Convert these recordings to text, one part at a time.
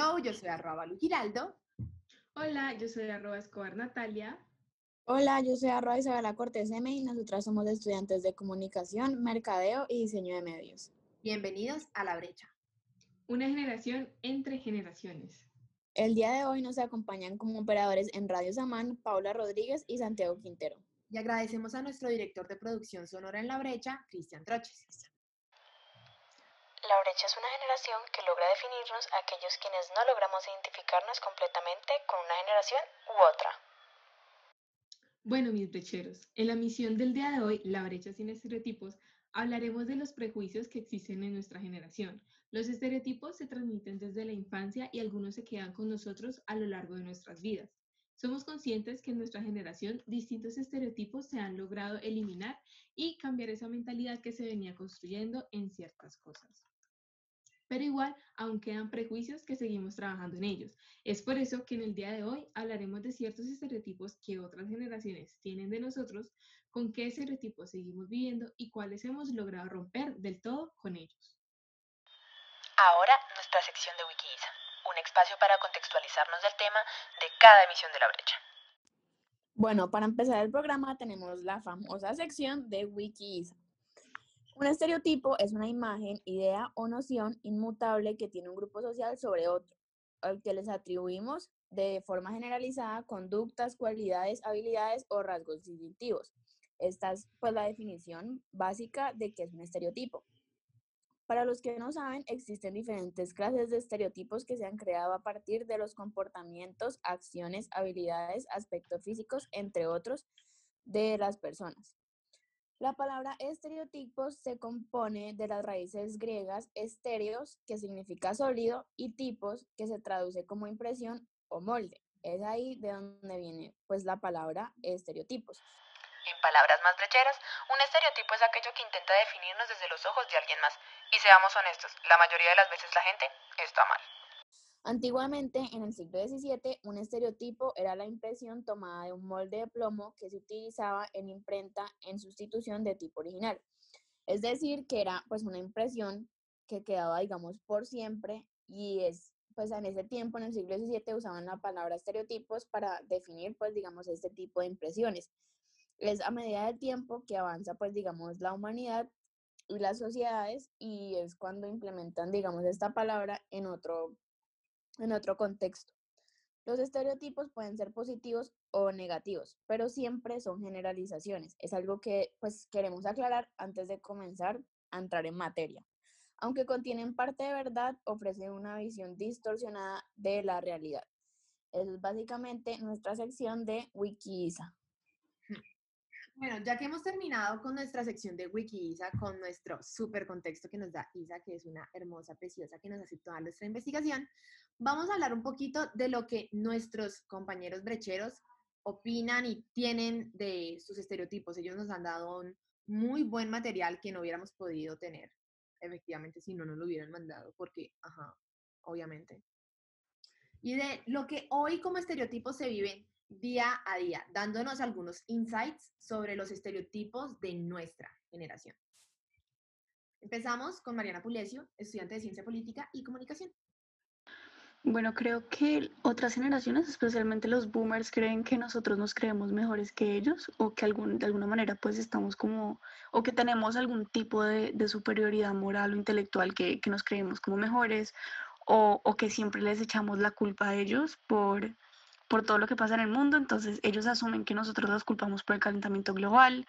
Hello, yo soy arroba Lu Giraldo. Hola, yo soy arroba Escobar Natalia. Hola, yo soy arroba Isabela Cortés M y nosotras somos estudiantes de comunicación, mercadeo y diseño de medios. Bienvenidos a La Brecha. Una generación entre generaciones. El día de hoy nos acompañan como operadores en Radio Samán Paula Rodríguez y Santiago Quintero. Y agradecemos a nuestro director de producción sonora en La Brecha, Cristian Troches. La brecha es una generación que logra definirnos a aquellos quienes no logramos identificarnos completamente con una generación u otra. Bueno, mis brecheros, en la misión del día de hoy, La brecha sin estereotipos, hablaremos de los prejuicios que existen en nuestra generación. Los estereotipos se transmiten desde la infancia y algunos se quedan con nosotros a lo largo de nuestras vidas. Somos conscientes que en nuestra generación distintos estereotipos se han logrado eliminar y cambiar esa mentalidad que se venía construyendo en ciertas cosas. Pero igual, aún quedan prejuicios que seguimos trabajando en ellos. Es por eso que en el día de hoy hablaremos de ciertos estereotipos que otras generaciones tienen de nosotros, con qué estereotipos seguimos viviendo y cuáles hemos logrado romper del todo con ellos. Ahora nuestra sección de Wikiisa, un espacio para contextualizarnos del tema de cada emisión de la brecha. Bueno, para empezar el programa tenemos la famosa sección de Wikiisa. Un estereotipo es una imagen, idea o noción inmutable que tiene un grupo social sobre otro, al que les atribuimos de forma generalizada conductas, cualidades, habilidades o rasgos distintivos. Esta es pues la definición básica de qué es un estereotipo. Para los que no saben, existen diferentes clases de estereotipos que se han creado a partir de los comportamientos, acciones, habilidades, aspectos físicos, entre otros, de las personas. La palabra estereotipos se compone de las raíces griegas estéreos, que significa sólido, y tipos, que se traduce como impresión o molde. Es ahí de donde viene pues la palabra estereotipos. En palabras más brecheras, un estereotipo es aquello que intenta definirnos desde los ojos de alguien más. Y seamos honestos, la mayoría de las veces la gente está mal. Antiguamente, en el siglo XVII, un estereotipo era la impresión tomada de un molde de plomo que se utilizaba en imprenta en sustitución de tipo original. Es decir, que era pues una impresión que quedaba, digamos, por siempre y es, pues en ese tiempo, en el siglo XVII, usaban la palabra estereotipos para definir, pues, digamos, este tipo de impresiones. Es a medida del tiempo que avanza, pues, digamos, la humanidad y las sociedades y es cuando implementan, digamos, esta palabra en otro en otro contexto. Los estereotipos pueden ser positivos o negativos, pero siempre son generalizaciones. Es algo que pues queremos aclarar antes de comenzar a entrar en materia. Aunque contienen parte de verdad, ofrecen una visión distorsionada de la realidad. Es básicamente nuestra sección de Wikiisa. Bueno, ya que hemos terminado con nuestra sección de Wikiisa, con nuestro súper contexto que nos da Isa, que es una hermosa, preciosa, que nos hace toda nuestra investigación, vamos a hablar un poquito de lo que nuestros compañeros brecheros opinan y tienen de sus estereotipos. Ellos nos han dado un muy buen material que no hubiéramos podido tener, efectivamente, si no nos lo hubieran mandado, porque, ajá, obviamente. Y de lo que hoy como estereotipos se viven día a día, dándonos algunos insights sobre los estereotipos de nuestra generación. Empezamos con Mariana Pulesio, estudiante de Ciencia Política y Comunicación. Bueno, creo que otras generaciones, especialmente los boomers, creen que nosotros nos creemos mejores que ellos o que algún, de alguna manera pues estamos como, o que tenemos algún tipo de, de superioridad moral o intelectual que, que nos creemos como mejores o, o, que siempre les echamos la culpa a ellos por, por todo lo que pasa en el mundo, entonces ellos asumen que nosotros los culpamos por el calentamiento global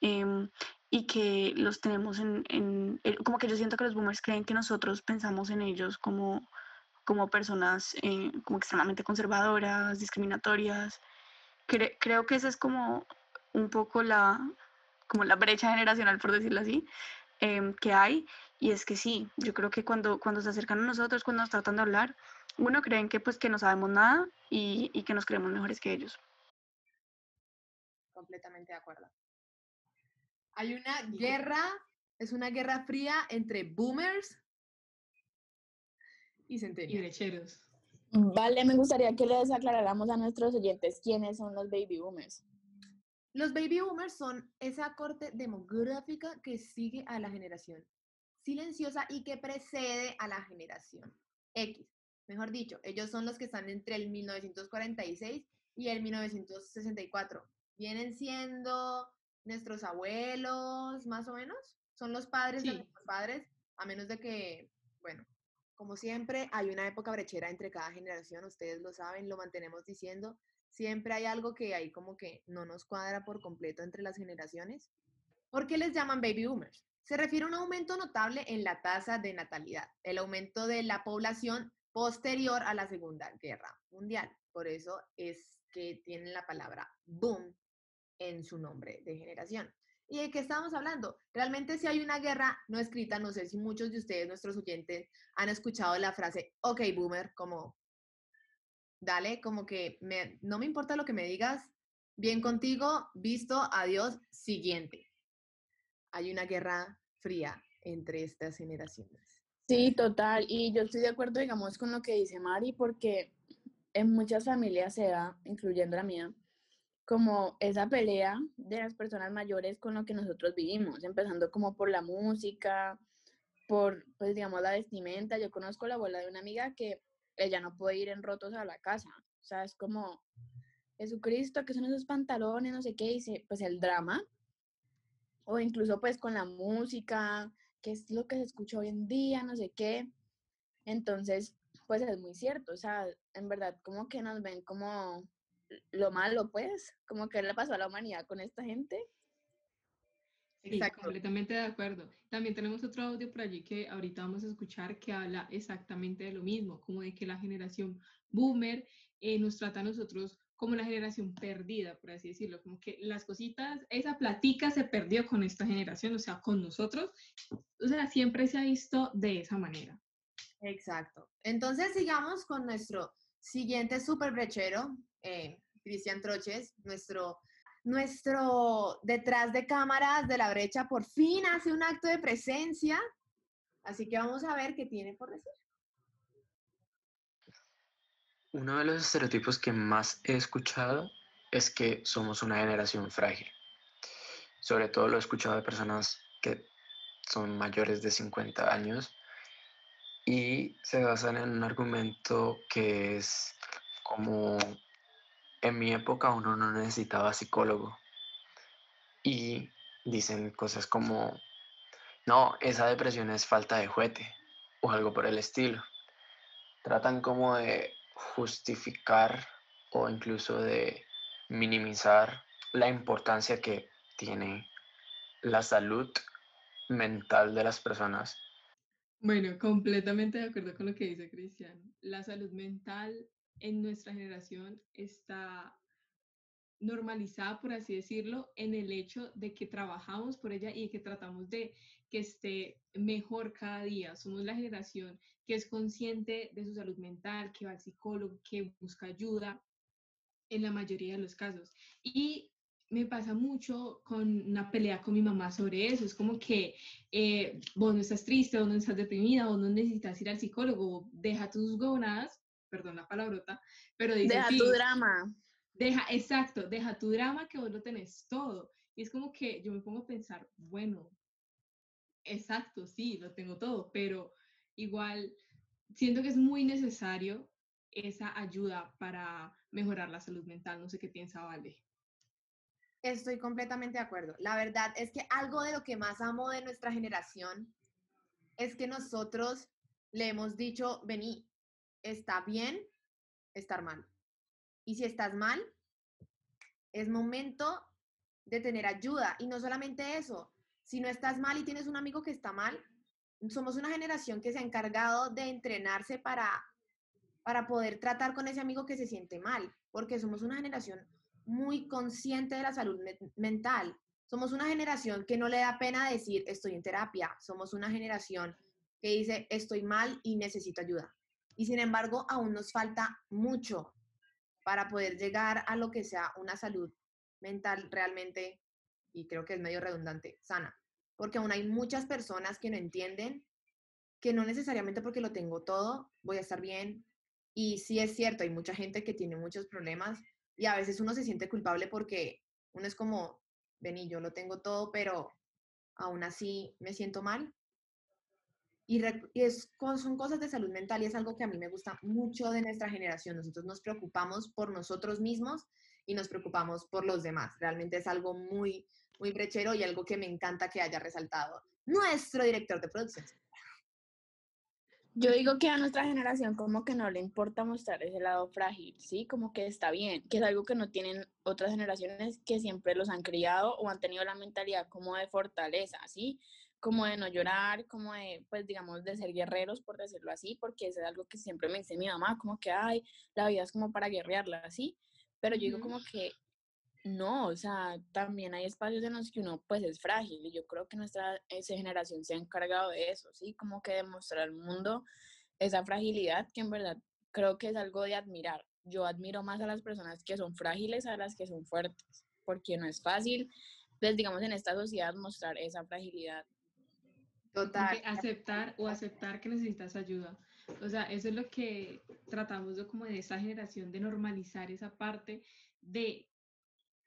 eh, y que los tenemos en, en, eh, como que yo siento que los boomers creen que nosotros pensamos en ellos como, como personas eh, como extremadamente conservadoras, discriminatorias. Cre creo que esa es como un poco la, como la brecha generacional, por decirlo así, eh, que hay. Y es que sí, yo creo que cuando, cuando se acercan a nosotros, cuando nos tratan de hablar, uno creen que pues que no sabemos nada y, y que nos creemos mejores que ellos. Completamente de acuerdo. Hay una guerra, es una guerra fría entre boomers y centennials. Y brecheros. Vale, me gustaría que les aclaráramos a nuestros oyentes quiénes son los baby boomers. Los baby boomers son esa corte demográfica que sigue a la generación silenciosa y que precede a la generación X. Mejor dicho, ellos son los que están entre el 1946 y el 1964. Vienen siendo nuestros abuelos, más o menos. Son los padres de nuestros padres, a menos de que, bueno, como siempre, hay una época brechera entre cada generación, ustedes lo saben, lo mantenemos diciendo. Siempre hay algo que ahí como que no nos cuadra por completo entre las generaciones. ¿Por qué les llaman baby boomers? Se refiere a un aumento notable en la tasa de natalidad, el aumento de la población posterior a la Segunda Guerra Mundial. Por eso es que tienen la palabra boom en su nombre de generación. ¿Y de qué estamos hablando? Realmente si hay una guerra no escrita, no sé si muchos de ustedes, nuestros oyentes, han escuchado la frase, ok, boomer, como, dale, como que me- no me importa lo que me digas, bien contigo, visto, adiós, siguiente. Hay una guerra fría entre estas generaciones. Sí, total. Y yo estoy de acuerdo, digamos, con lo que dice Mari, porque en muchas familias se da, incluyendo la mía, como esa pelea de las personas mayores con lo que nosotros vivimos, empezando como por la música, por, pues, digamos, la vestimenta. Yo conozco la abuela de una amiga que ella no puede ir en rotos a la casa. O sea, es como, Jesucristo, ¿qué son esos pantalones? No sé qué, dice, pues el drama. O incluso pues con la música, qué es lo que se escucha hoy en día, no sé qué. Entonces, pues es muy cierto, o sea, en verdad como que nos ven como lo malo, pues, como que le pasó a la humanidad con esta gente. Sí, Exacto. completamente de acuerdo. También tenemos otro audio por allí que ahorita vamos a escuchar que habla exactamente de lo mismo, como de que la generación boomer eh, nos trata a nosotros como la generación perdida, por así decirlo, como que las cositas, esa platica se perdió con esta generación, o sea, con nosotros, o sea, siempre se ha visto de esa manera. Exacto. Entonces sigamos con nuestro siguiente super brechero, eh, Cristian Troches, nuestro, nuestro detrás de cámaras de la brecha, por fin hace un acto de presencia. Así que vamos a ver qué tiene por decir. Uno de los estereotipos que más he escuchado es que somos una generación frágil. Sobre todo lo he escuchado de personas que son mayores de 50 años y se basan en un argumento que es como en mi época uno no necesitaba psicólogo y dicen cosas como no, esa depresión es falta de juguete o algo por el estilo. Tratan como de justificar o incluso de minimizar la importancia que tiene la salud mental de las personas. Bueno, completamente de acuerdo con lo que dice Cristian. La salud mental en nuestra generación está normalizada, por así decirlo, en el hecho de que trabajamos por ella y que tratamos de que esté mejor cada día. Somos la generación que es consciente de su salud mental, que va al psicólogo, que busca ayuda en la mayoría de los casos. Y me pasa mucho con una pelea con mi mamá sobre eso. Es como que eh, vos no estás triste, vos no estás deprimida, vos no necesitas ir al psicólogo, deja tus gonadas, perdón la palabrota, pero dice Deja tu drama. Deja, exacto, deja tu drama que vos lo tenés todo. Y es como que yo me pongo a pensar, bueno, exacto, sí, lo tengo todo, pero igual siento que es muy necesario esa ayuda para mejorar la salud mental. No sé qué piensa Vale. Estoy completamente de acuerdo. La verdad es que algo de lo que más amo de nuestra generación es que nosotros le hemos dicho, vení, está bien estar mal. Y si estás mal, es momento de tener ayuda. Y no solamente eso, si no estás mal y tienes un amigo que está mal, somos una generación que se ha encargado de entrenarse para, para poder tratar con ese amigo que se siente mal, porque somos una generación muy consciente de la salud me- mental. Somos una generación que no le da pena decir estoy en terapia. Somos una generación que dice estoy mal y necesito ayuda. Y sin embargo, aún nos falta mucho para poder llegar a lo que sea una salud mental realmente, y creo que es medio redundante, sana. Porque aún hay muchas personas que no entienden que no necesariamente porque lo tengo todo voy a estar bien. Y sí es cierto, hay mucha gente que tiene muchos problemas y a veces uno se siente culpable porque Uno es como, vení, yo lo tengo todo, pero aún así me siento mal. Y, y es, son cosas de salud mental y es algo que a mí me gusta mucho de nuestra generación. Nosotros nos preocupamos por nosotros mismos y nos preocupamos por los demás. Realmente es algo muy, muy brechero y algo que me encanta que haya resaltado nuestro director de producción. Yo digo que a nuestra generación como que no le importa mostrar ese lado frágil, ¿sí? Como que está bien, que es algo que no tienen otras generaciones que siempre los han criado o han tenido la mentalidad como de fortaleza, ¿sí? Como de no llorar, como de, pues digamos, de ser guerreros, por decirlo así, porque eso es algo que siempre me dice mi mamá, como que, ay, la vida es como para guerrearla, ¿sí? Pero yo digo como que no, o sea, también hay espacios en los que uno pues es frágil y yo creo que nuestra esa generación se ha encargado de eso, ¿sí? Como que demostrar al mundo esa fragilidad que en verdad creo que es algo de admirar. Yo admiro más a las personas que son frágiles a las que son fuertes, porque no es fácil, pues digamos en esta sociedad mostrar esa fragilidad. Total. aceptar o aceptar que necesitas ayuda. O sea, eso es lo que tratamos de como de esta generación de normalizar esa parte de,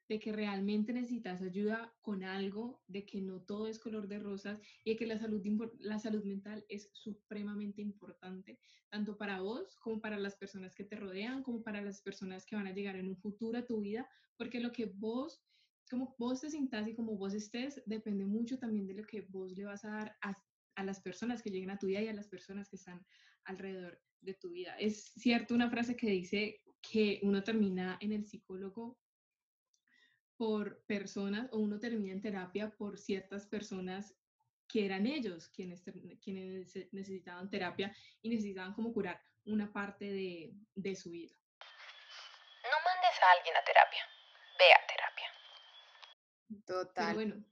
de que realmente necesitas ayuda con algo, de que no todo es color de rosas y de que la salud, la salud mental es supremamente importante, tanto para vos como para las personas que te rodean, como para las personas que van a llegar en un futuro a tu vida, porque lo que vos como vos te sintas y como vos estés, depende mucho también de lo que vos le vas a dar a, a las personas que lleguen a tu vida y a las personas que están alrededor de tu vida. Es cierto una frase que dice que uno termina en el psicólogo por personas o uno termina en terapia por ciertas personas que eran ellos quienes, quienes necesitaban terapia y necesitaban como curar una parte de, de su vida. No mandes a alguien a terapia. Pero Total. bueno,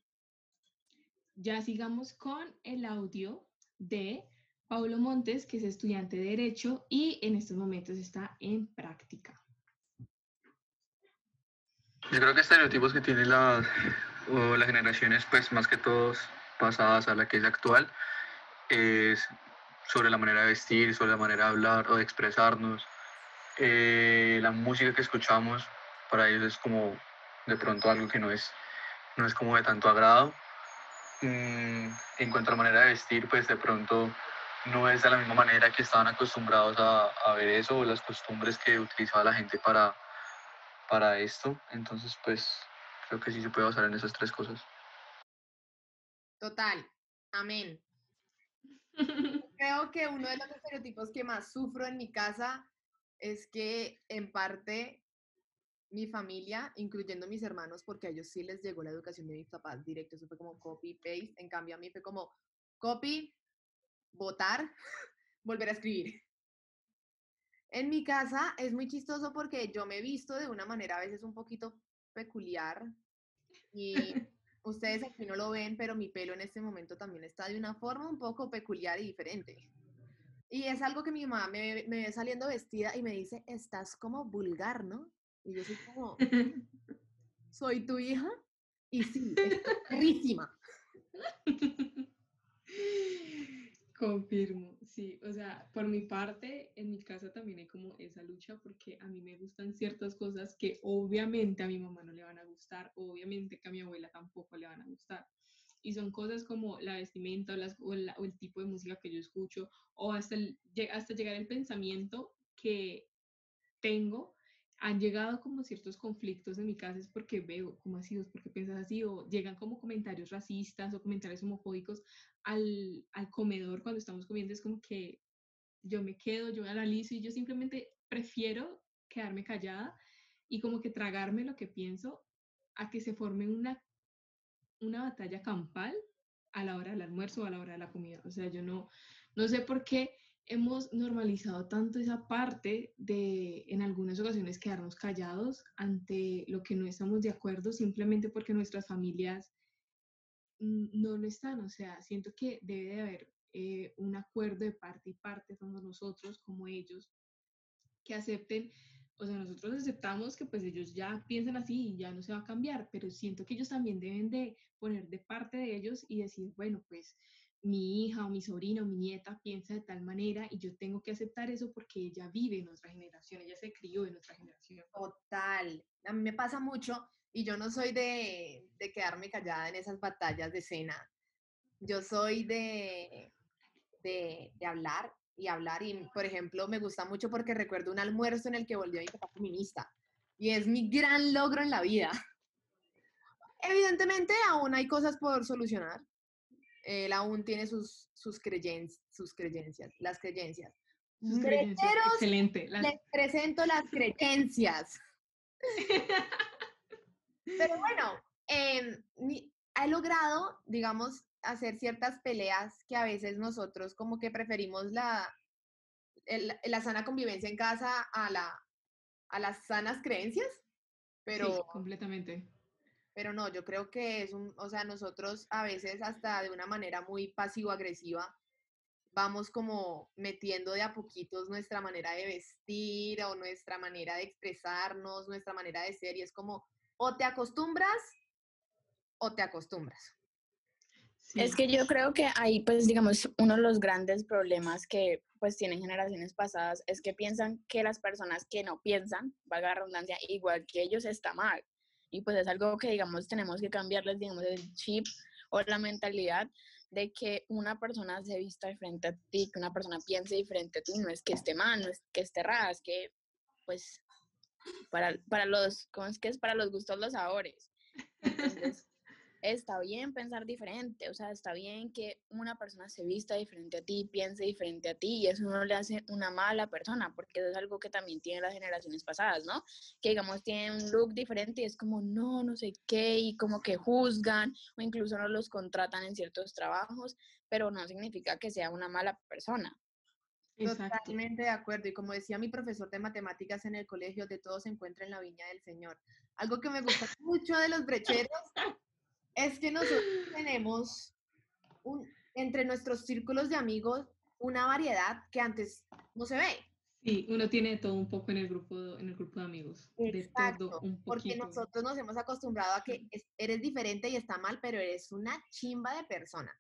ya sigamos con el audio de Paulo Montes, que es estudiante de Derecho y en estos momentos está en práctica. Yo creo que estereotipos que tienen las, o las generaciones, pues más que todos pasadas a la que es actual, es sobre la manera de vestir, sobre la manera de hablar o de expresarnos. Eh, la música que escuchamos para ellos es como de pronto algo que no es, no es como de tanto agrado. Mm, en cuanto a la manera de vestir, pues de pronto no es de la misma manera que estaban acostumbrados a, a ver eso o las costumbres que utilizaba la gente para, para esto. Entonces, pues creo que sí se puede basar en esas tres cosas. Total. Amén. Creo que uno de los estereotipos que más sufro en mi casa es que en parte mi familia, incluyendo mis hermanos, porque a ellos sí les llegó la educación de mis papás directo, eso fue como copy, paste, en cambio a mí fue como copy, votar, volver a escribir. En mi casa es muy chistoso porque yo me he visto de una manera a veces un poquito peculiar y ustedes aquí no lo ven, pero mi pelo en este momento también está de una forma un poco peculiar y diferente. Y es algo que mi mamá me, me ve saliendo vestida y me dice, estás como vulgar, ¿no? Y yo soy como, ¿soy tu hija? Y sí, perrísima. Confirmo, sí. O sea, por mi parte, en mi casa también hay como esa lucha porque a mí me gustan ciertas cosas que obviamente a mi mamá no le van a gustar, obviamente que a mi abuela tampoco le van a gustar. Y son cosas como la vestimenta o, las- o la- o el tipo de música que yo escucho o hasta, el- hasta llegar el pensamiento que tengo. Han llegado como ciertos conflictos en mi casa es porque veo, ¿cómo así? ¿Vos ¿Por qué piensas así? O llegan como comentarios racistas o comentarios homofóbicos al, al comedor cuando estamos comiendo es como que yo me quedo, yo analizo y yo simplemente prefiero quedarme callada y como que tragarme lo que pienso a que se forme una, una batalla campal a la hora del almuerzo o a la hora de la comida. O sea, yo no, no sé por qué hemos normalizado tanto esa parte de en algunas ocasiones quedarnos callados ante lo que no estamos de acuerdo simplemente porque nuestras familias no lo están. O sea, siento que debe de haber eh, un acuerdo de parte y parte, tanto nosotros como ellos, que acepten, o sea, nosotros aceptamos que pues ellos ya piensan así y ya no se va a cambiar, pero siento que ellos también deben de poner de parte de ellos y decir, bueno, pues mi hija o mi sobrina o mi nieta piensa de tal manera y yo tengo que aceptar eso porque ella vive en nuestra generación, ella se crió en nuestra generación. Total. A mí me pasa mucho y yo no soy de, de quedarme callada en esas batallas de escena. Yo soy de, de, de hablar y hablar y, por ejemplo, me gusta mucho porque recuerdo un almuerzo en el que volvió mi papá feminista y es mi gran logro en la vida. Evidentemente aún hay cosas por solucionar, él aún tiene sus, sus, sus creencias, las creencias. Sus creencias, excelente. Les presento las creencias. Pero bueno, eh, he logrado, digamos, hacer ciertas peleas que a veces nosotros como que preferimos la, la sana convivencia en casa a, la, a las sanas creencias. Pero, sí, completamente. Pero no, yo creo que es un, o sea, nosotros a veces hasta de una manera muy pasivo-agresiva vamos como metiendo de a poquitos nuestra manera de vestir o nuestra manera de expresarnos, nuestra manera de ser y es como o te acostumbras o te acostumbras. Es que yo creo que ahí, pues, digamos, uno de los grandes problemas que, pues, tienen generaciones pasadas es que piensan que las personas que no piensan, valga la redundancia, igual que ellos, está mal y pues es algo que, digamos, tenemos que cambiarles, digamos, el chip o la mentalidad de que una persona se vista diferente a ti, que una persona piense diferente a ti, no es que esté mal, no es que esté rara, es que, pues, para, para los, ¿cómo es que es? Para los gustos los sabores. Está bien pensar diferente, o sea, está bien que una persona se vista diferente a ti, piense diferente a ti, y eso no le hace una mala persona, porque eso es algo que también tienen las generaciones pasadas, ¿no? Que digamos tienen un look diferente y es como, no, no sé qué, y como que juzgan, o incluso no los contratan en ciertos trabajos, pero no significa que sea una mala persona. Totalmente de acuerdo. Y como decía mi profesor de matemáticas en el colegio, de todo se encuentra en la viña del Señor. Algo que me gusta mucho de los brecheros es que nosotros tenemos un, entre nuestros círculos de amigos una variedad que antes no se ve. Sí, uno tiene todo un poco en el grupo, en el grupo de amigos. Exacto, de todo un porque nosotros nos hemos acostumbrado a que eres diferente y está mal, pero eres una chimba de persona.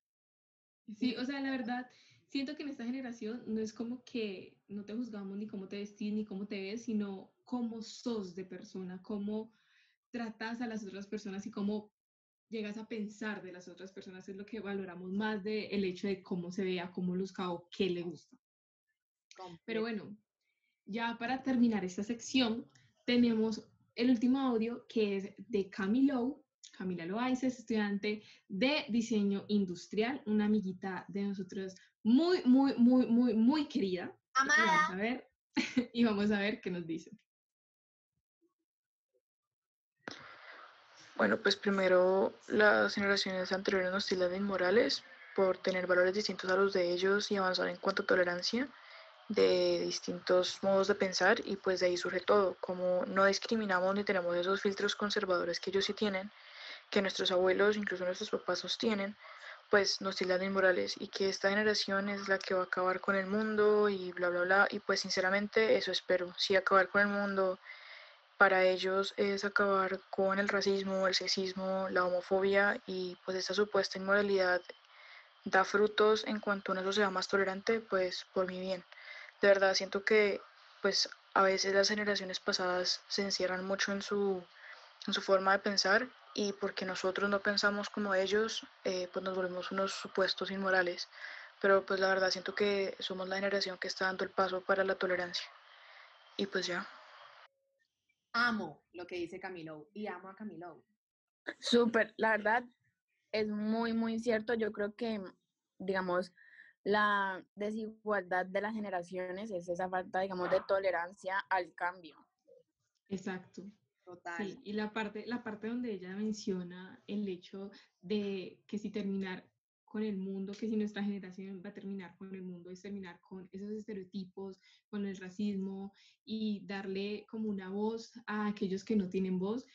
Sí, o sea, la verdad, siento que en esta generación no es como que no te juzgamos ni cómo te vestís ni cómo te ves, sino cómo sos de persona, cómo tratas a las otras personas y cómo llegas a pensar de las otras personas es lo que valoramos más del el hecho de cómo se vea, cómo luzca o qué le gusta. Pero bueno, ya para terminar esta sección, tenemos el último audio que es de Camilo. Camila Loaiza es estudiante de diseño industrial, una amiguita de nosotros muy, muy, muy, muy, muy querida. Amada. Y vamos a ver, y vamos a ver qué nos dice. Bueno, pues primero las generaciones anteriores nos tildan de inmorales por tener valores distintos a los de ellos y avanzar en cuanto a tolerancia de distintos modos de pensar y pues de ahí surge todo, como no discriminamos ni tenemos esos filtros conservadores que ellos sí tienen, que nuestros abuelos, incluso nuestros papás sostienen, pues nos tildan inmorales y que esta generación es la que va a acabar con el mundo y bla, bla, bla. Y pues sinceramente eso espero, sí acabar con el mundo, para ellos es acabar con el racismo, el sexismo, la homofobia y pues esta supuesta inmoralidad da frutos en cuanto a una sociedad más tolerante, pues por mi bien. De verdad siento que pues a veces las generaciones pasadas se encierran mucho en su, en su forma de pensar y porque nosotros no pensamos como ellos, eh, pues nos volvemos unos supuestos inmorales. Pero pues la verdad siento que somos la generación que está dando el paso para la tolerancia. Y pues ya amo lo que dice Camilo y amo a Camilo. Súper, la verdad es muy, muy cierto. Yo creo que, digamos, la desigualdad de las generaciones es esa falta, digamos, de tolerancia al cambio. Exacto. Total. Sí, y la parte, la parte donde ella menciona el hecho de que si terminar con el mundo, que si nuestra generación va a terminar con el mundo, es terminar con esos estereotipos, con el racismo y darle como una voz a aquellos que no tienen voz,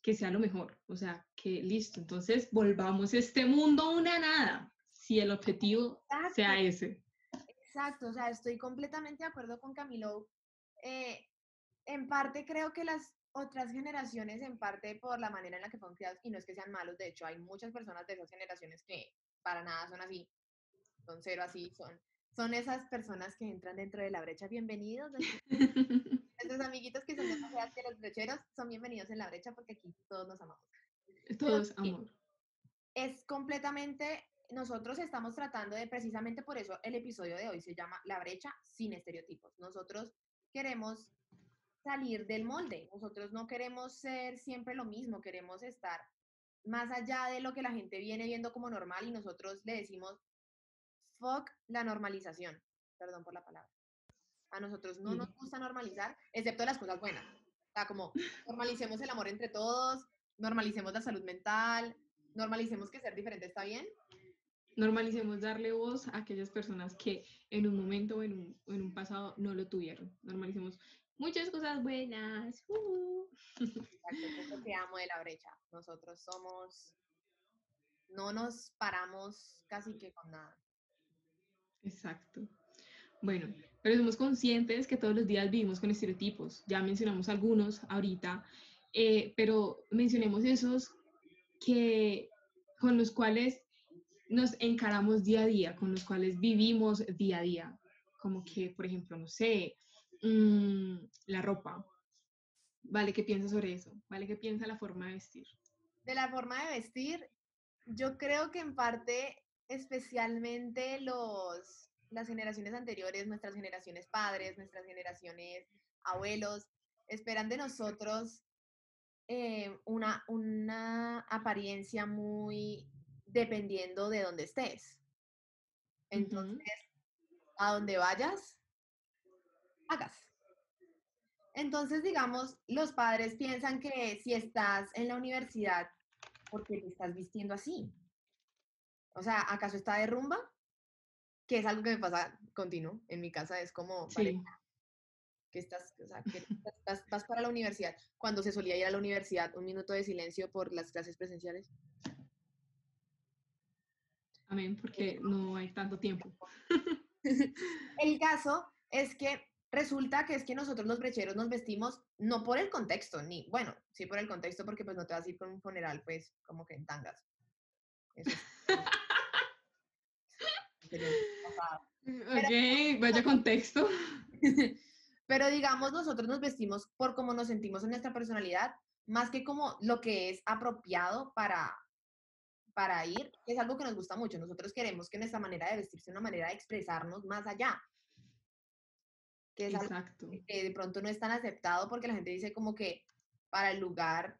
que sea lo mejor. O sea, que listo, entonces volvamos este mundo una nada, si el objetivo sea ese. Exacto, o sea, estoy completamente de acuerdo con Camilo. Eh, en parte creo que las otras generaciones, en parte por la manera en la que fueron criados, y no es que sean malos, de hecho hay muchas personas de esas generaciones que para nada son así, son cero así, son, son esas personas que entran dentro de la brecha. Bienvenidos. Nuestros, nuestros amiguitos que son demasiados que los brecheros son bienvenidos en la brecha porque aquí todos nos amamos. Todo es sí. amor. es completamente, nosotros estamos tratando de, precisamente por eso el episodio de hoy se llama La brecha sin estereotipos. Nosotros queremos salir del molde, nosotros no queremos ser siempre lo mismo, queremos estar más allá de lo que la gente viene viendo como normal y nosotros le decimos, fuck la normalización, perdón por la palabra. A nosotros no nos gusta normalizar, excepto las cosas buenas. O sea, como normalicemos el amor entre todos, normalicemos la salud mental, normalicemos que ser diferente está bien. Normalicemos darle voz a aquellas personas que en un momento o en un, en un pasado no lo tuvieron. Normalicemos muchas cosas buenas. uh. Exacto, eso que amo de la brecha. Nosotros somos, no nos paramos casi que con nada. Exacto. Bueno, pero somos conscientes que todos los días vivimos con estereotipos. Ya mencionamos algunos ahorita, eh, pero mencionemos esos que con los cuales nos encaramos día a día, con los cuales vivimos día a día. Como que, por ejemplo, no sé, mm, la ropa. Vale, ¿qué piensas sobre eso? Vale, ¿qué piensa la forma de vestir? De la forma de vestir, yo creo que en parte, especialmente los, las generaciones anteriores, nuestras generaciones padres, nuestras generaciones abuelos, esperan de nosotros eh, una, una apariencia muy dependiendo de dónde estés. Entonces, a donde vayas, hagas. Entonces, digamos, los padres piensan que si estás en la universidad, ¿por qué te estás vistiendo así? O sea, ¿acaso está de rumba? Que es algo que me pasa continuo en mi casa, es como, vale, Sí, que estás, o sea, que estás- vas para la universidad. Cuando se solía ir a la universidad, un minuto de silencio por las clases presenciales. amén, porque no hay tanto tiempo. El caso es que resulta que es que nosotros los brecheros nos vestimos no por el contexto, ni, bueno, sí por el contexto, porque pues no te vas a ir con un funeral, pues, como que en tangas. Eso pasado. Ok, vaya contexto. Pero digamos, nosotros nos vestimos por cómo nos sentimos en nuestra personalidad, más que como lo que es apropiado para, para ir, que es algo que nos gusta mucho. Nosotros queremos que nuestra manera de vestir sea una manera de expresarnos más allá. Que es algo Exacto. que de pronto no es tan aceptado porque la gente dice como que para el lugar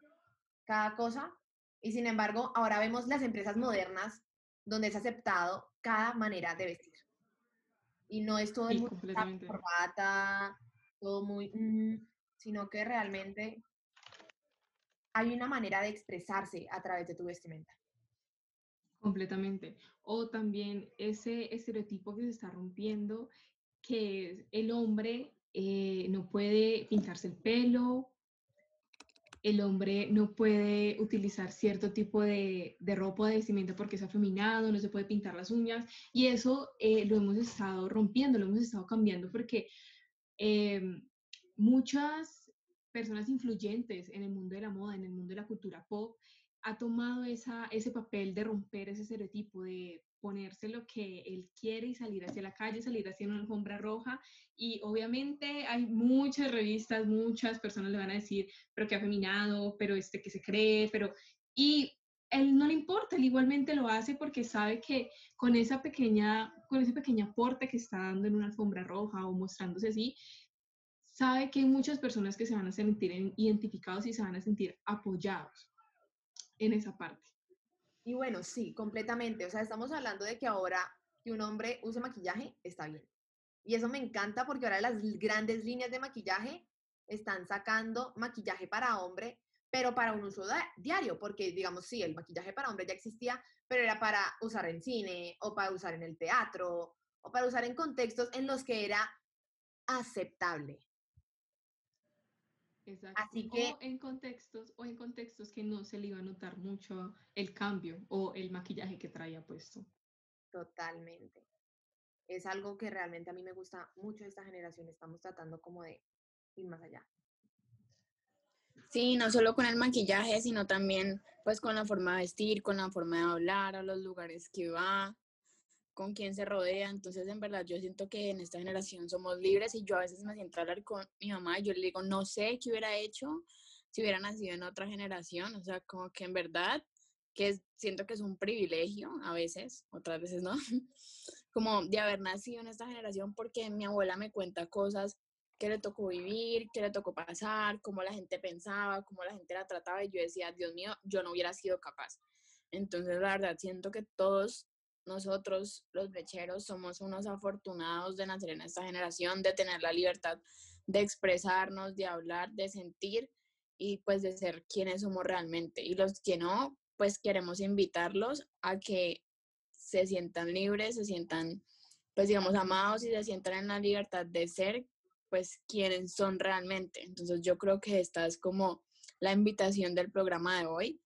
cada cosa. Y sin embargo, ahora vemos las empresas modernas donde es aceptado cada manera de vestir. Y no es todo Sí, completamente. corbata, todo muy, mm, sino que realmente hay una manera de expresarse a través de tu vestimenta. Completamente. O también ese estereotipo que se está rompiendo, que el hombre eh, no puede pintarse el pelo, el hombre no puede utilizar cierto tipo de, de ropa de vestimenta porque es afeminado, no se puede pintar las uñas, y eso eh, lo hemos estado rompiendo, lo hemos estado cambiando porque em, muchas personas influyentes en el mundo de la moda, en el mundo de la cultura pop, ha tomado esa, ese papel de romper ese estereotipo, de ponerse lo que él quiere y salir hacia la calle, salir hacia una alfombra roja. Y obviamente hay muchas revistas, muchas personas le van a decir, pero que afeminado, pero este que se cree, pero... Y él no le importa, él igualmente lo hace porque sabe que con esa pequeña, con ese pequeño aporte que está dando en una alfombra roja o mostrándose así, sabe que hay muchas personas que se van a sentir en- identificados y se van a sentir apoyados en esa parte. Y bueno, sí, completamente. O sea, estamos hablando de que ahora que un hombre use maquillaje está bien. Y eso me encanta porque ahora las grandes líneas de maquillaje están sacando maquillaje para hombre, pero para un uso diario, porque digamos, sí, el maquillaje para hombre ya existía, pero era para usar en cine o para usar en el teatro o para usar en contextos en los que era aceptable. Exacto. Así que- O en contextos, o en contextos que no se le iba a notar mucho el cambio o el maquillaje que traía puesto. Totalmente. Es algo que realmente a mí me gusta mucho de esta generación. Estamos tratando como de ir más allá. Sí, no solo con el maquillaje, sino también pues con la forma de vestir, con la forma de hablar, a los lugares que va. Con quién se rodea. Entonces, en verdad, yo siento que en esta generación somos libres y yo a veces me siento a hablar con mi mamá y yo le digo, no sé qué hubiera hecho si hubiera nacido en otra generación. O sea, como que en verdad, que siento que es un privilegio a veces, otras veces no, como de haber nacido en esta generación porque mi abuela me cuenta cosas que le tocó vivir, que le tocó pasar, cómo la gente pensaba, cómo la gente la trataba y yo decía, Dios mío, yo no hubiera sido capaz. Entonces, la verdad, siento que todos nosotros, los brecheros, somos unos afortunados de nacer en esta generación, de tener la libertad de expresarnos, de hablar, de sentir y pues de ser quienes somos realmente. Y los que no, pues queremos invitarlos a que se sientan libres, se sientan, pues digamos, amados y se sientan en la libertad de ser, pues quienes son realmente. Entonces yo creo que esta es como la invitación del programa de hoy,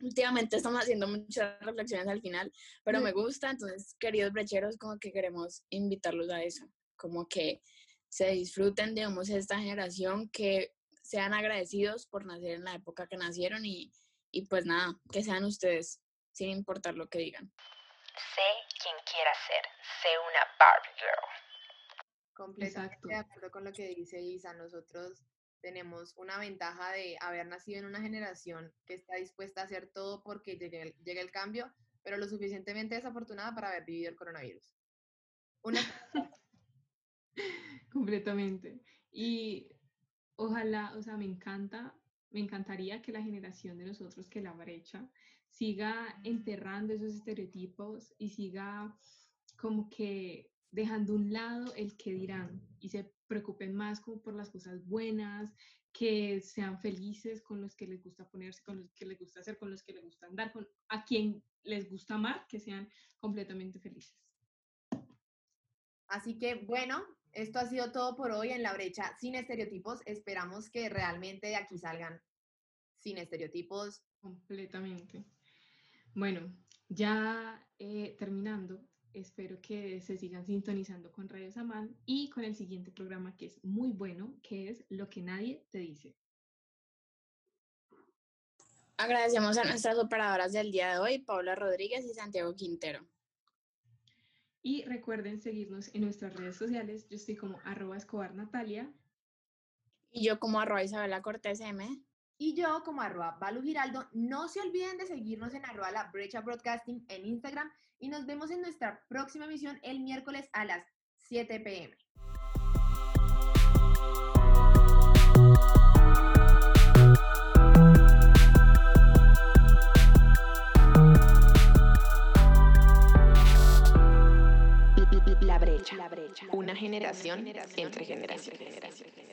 últimamente estamos haciendo muchas reflexiones al final, pero me gusta, entonces, queridos brecheros, como que queremos invitarlos a eso, como que se disfruten, digamos, esta generación, que sean agradecidos por nacer en la época que nacieron y, y pues nada, que sean ustedes, sin importar lo que digan. Sé quien quiera ser, sé una Barbie Girl. Completamente de acuerdo con lo que dice Isa, nosotros tenemos una ventaja de haber nacido en una generación que está dispuesta a hacer todo porque llegue el, llegue el cambio, pero lo suficientemente desafortunada para haber vivido el coronavirus. Una... Completamente. Y ojalá, o sea, me encanta, me encantaría que la generación de nosotros, que la brecha, siga enterrando esos estereotipos y siga como que dejando un lado el que dirán y se preocupen más como por las cosas buenas, que sean felices con los que les gusta ponerse, con los que les gusta hacer, con los que les gusta andar, con a quien les gusta amar, que sean completamente felices. Así que bueno, esto ha sido todo por hoy en la brecha sin estereotipos. Esperamos que realmente de aquí salgan sin estereotipos. Completamente. Bueno, ya eh, terminando, espero que se sigan sintonizando con Radio Samán y con el siguiente programa que es muy bueno, que es Lo que nadie te dice. Agradecemos a nuestras operadoras del día de hoy, Paula Rodríguez y Santiago Quintero. Y recuerden seguirnos en nuestras redes sociales. Yo estoy como arroba escobar Natalia. Y yo como arroba Isabela Cortés M. Y yo como arroba Balu Giraldo. No se olviden de seguirnos en arroba la brecha broadcasting en Instagram y nos vemos en nuestra próxima emisión el miércoles a las 7 pm. La brecha, la brecha. Una generación entre generaciones.